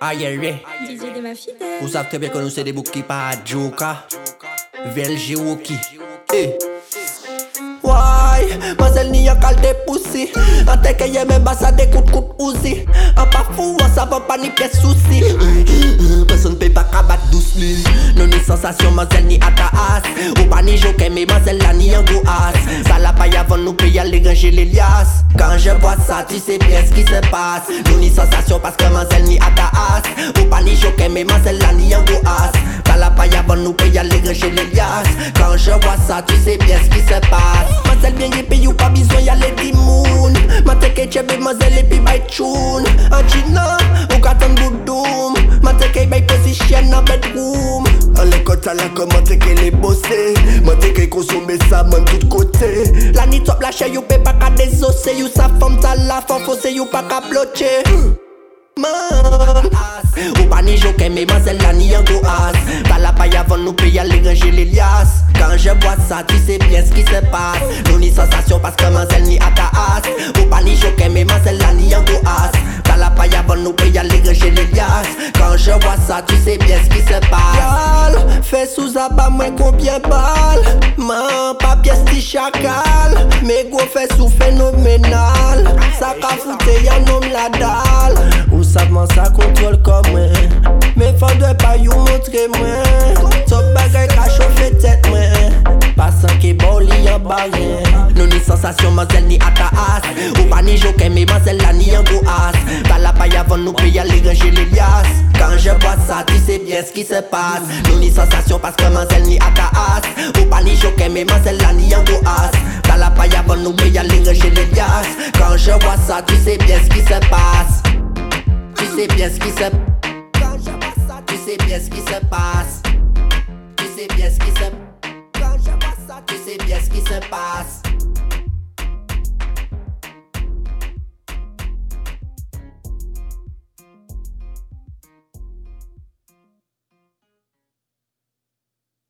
Ayer ye Ou sav trebe konon se de bou ki pa adjoka Velje woki E Why, mazel ni yon kal de poussi An teke ye men basa de kout kout ouzi An pa fou, an sa va pa ni pièce souci Personne paye pas kabat douce li Non ni sensation mazel ni ata as Ou pas ni joke mais mazel la ni as. Ça la paye avant nous paye aller ranger les liasses Quand je vois ça tu sais bien ce qui se passe. Non ni sensation parce que mazel ni ata as Ou pas ni joke mais mazel la ni as. Ça la paye avant nous paye aller ranger les liasses Quand je vois ça tu sais bien ce qui se passe chebe mazel et puis bay tune. En china ou katan goudoum Ma teke bay position en bedroom. L'école, t'as la qu'elle est bossée. Moi, t'es qu'elle consomme ça, man, tout côté. La ni top la che you pe pa ka You sa ta la femme faussé you pa ka Man Ou pas ni joke mais mazel la ni yon go as. La aller ranger les liasses. Quand je vois ça tu sais bien ce qui se passe. Nous ni sensation parce que mazel ni à ta as sou zaba mwen konpyen bal Man, papye sti chakal Me go fè sou fenomenal Sa ka foute yanom la dal Ou savman sa kontrol kon ni sensation mazel ni ata as. Ou pas ni joke mais mazel la ni en go as T'as la paille avant nous payer aller ranger les liasses Quand je vois ça tu sais bien ce qui se passe. Nous ni sensation parce que mazel ni ata as. Ou pas ni joke mais mazel la ni en go as T'as la paille avant nous payer aller ranger les liasses Quand je vois ça tu sais bien ce qui se passe. Tu sais bien ce qui se ça tu sais bien ce qui se passe. Tu sais bien ce qui se Quand je vois ça tu sais bien ce qui se passe